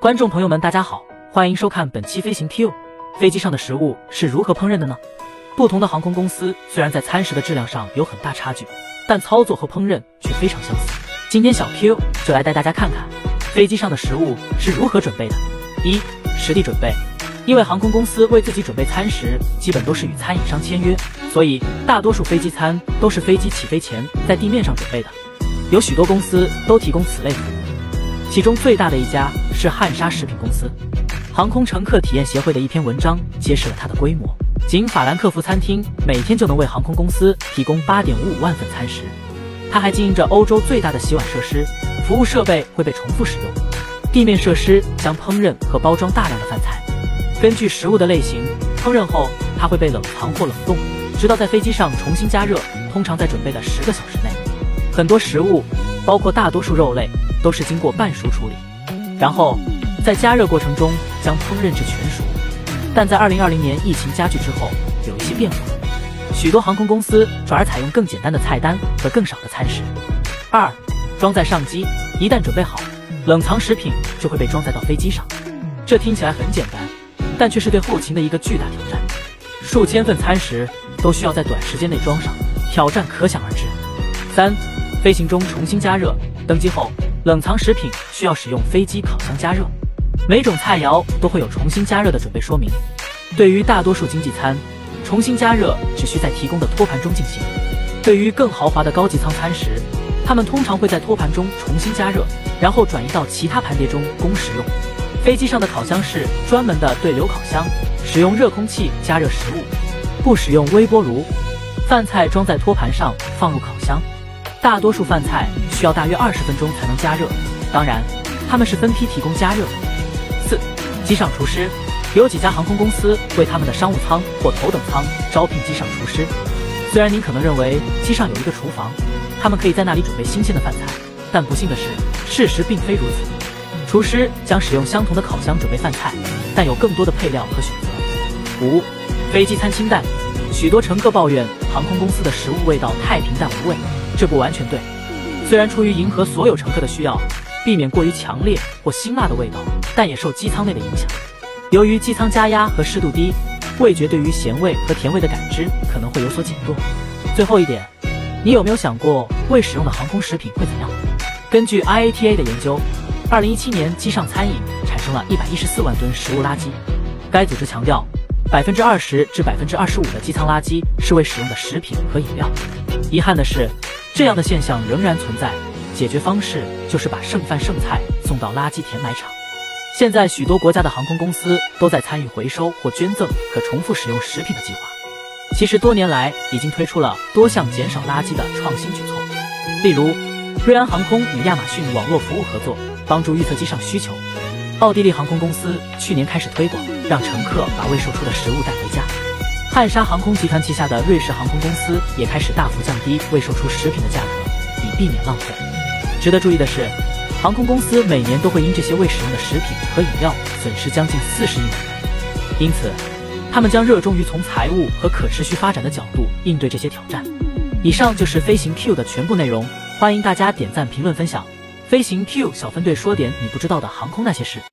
观众朋友们，大家好，欢迎收看本期飞行 Q。飞机上的食物是如何烹饪的呢？不同的航空公司虽然在餐食的质量上有很大差距，但操作和烹饪却非常相似。今天小 Q 就来带大家看看飞机上的食物是如何准备的。一、实地准备。因为航空公司为自己准备餐食，基本都是与餐饮商签约，所以大多数飞机餐都是飞机起飞前在地面上准备的。有许多公司都提供此类服务，其中最大的一家是汉莎食品公司。航空乘客体验协会的一篇文章揭示了它的规模，仅法兰克福餐厅每天就能为航空公司提供八点五五万份餐食。它还经营着欧洲最大的洗碗设施，服务设备会被重复使用。地面设施将烹饪和包装大量的饭菜，根据食物的类型，烹饪后它会被冷藏或冷冻，直到在飞机上重新加热，通常在准备的十个小时内。很多食物，包括大多数肉类，都是经过半熟处理，然后在加热过程中将烹饪至全熟。但在二零二零年疫情加剧之后，有一些变化，许多航空公司转而采用更简单的菜单和更少的餐食。二，装载上机，一旦准备好，冷藏食品就会被装载到飞机上。这听起来很简单，但却是对后勤的一个巨大挑战。数千份餐食都需要在短时间内装上，挑战可想而知。三。飞行中重新加热，登机后冷藏食品需要使用飞机烤箱加热。每种菜肴都会有重新加热的准备说明。对于大多数经济餐，重新加热只需在提供的托盘中进行。对于更豪华的高级舱餐食，他们通常会在托盘中重新加热，然后转移到其他盘碟中供食用。飞机上的烤箱是专门的对流烤箱，使用热空气加热食物，不使用微波炉。饭菜装在托盘上放入烤箱。大多数饭菜需要大约二十分钟才能加热，当然，他们是分批提供加热。四，机上厨师，有几家航空公司为他们的商务舱或头等舱招聘机上厨师。虽然您可能认为机上有一个厨房，他们可以在那里准备新鲜的饭菜，但不幸的是，事实并非如此。厨师将使用相同的烤箱准备饭菜，但有更多的配料和选择。五，飞机餐清淡，许多乘客抱怨航空公司的食物味道太平淡无味。这不完全对，虽然出于迎合所有乘客的需要，避免过于强烈或辛辣的味道，但也受机舱内的影响。由于机舱加压和湿度低，味觉对于咸味和甜味的感知可能会有所减弱。最后一点，你有没有想过未使用的航空食品会怎样？根据 IATA 的研究，2017年机上餐饮产生了一百一十四万吨食物垃圾。该组织强调，百分之二十至百分之二十五的机舱垃圾是未使用的食品和饮料。遗憾的是。这样的现象仍然存在，解决方式就是把剩饭剩菜送到垃圾填埋场。现在许多国家的航空公司都在参与回收或捐赠可重复使用食品的计划。其实多年来已经推出了多项减少垃圾的创新举措，例如瑞安航空与亚马逊网络服务合作，帮助预测机上需求。奥地利航空公司去年开始推广，让乘客把未售出的食物带回家。汉莎航空集团旗下的瑞士航空公司也开始大幅降低未售出食品的价格，以避免浪费。值得注意的是，航空公司每年都会因这些未使用的食品和饮料损失将近四十亿美元，因此，他们将热衷于从财务和可持续发展的角度应对这些挑战。以上就是飞行 Q 的全部内容，欢迎大家点赞、评论、分享。飞行 Q 小分队说点你不知道的航空那些事。